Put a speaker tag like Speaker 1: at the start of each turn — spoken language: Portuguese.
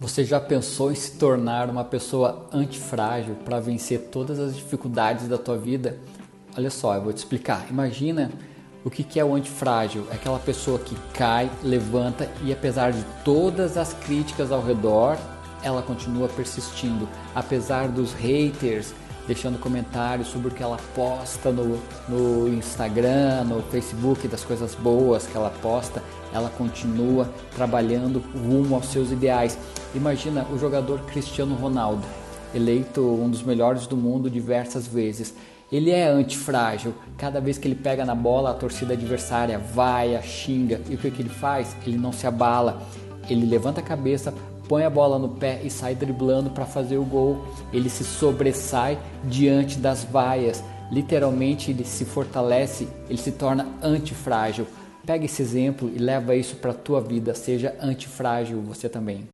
Speaker 1: Você já pensou em se tornar uma pessoa antifrágil para vencer todas as dificuldades da tua vida? Olha só, eu vou te explicar. Imagina o que é o antifrágil. É aquela pessoa que cai, levanta e apesar de todas as críticas ao redor, ela continua persistindo. Apesar dos haters deixando comentários sobre o que ela posta no, no Instagram, no Facebook, das coisas boas que ela posta, ela continua trabalhando rumo aos seus ideais. Imagina o jogador Cristiano Ronaldo, eleito um dos melhores do mundo diversas vezes. Ele é antifrágil. Cada vez que ele pega na bola, a torcida adversária vai, xinga. E o que, que ele faz? Ele não se abala. Ele levanta a cabeça, põe a bola no pé e sai driblando para fazer o gol. Ele se sobressai diante das vaias. Literalmente ele se fortalece, ele se torna antifrágil. Pega esse exemplo e leva isso para a tua vida. Seja antifrágil você também.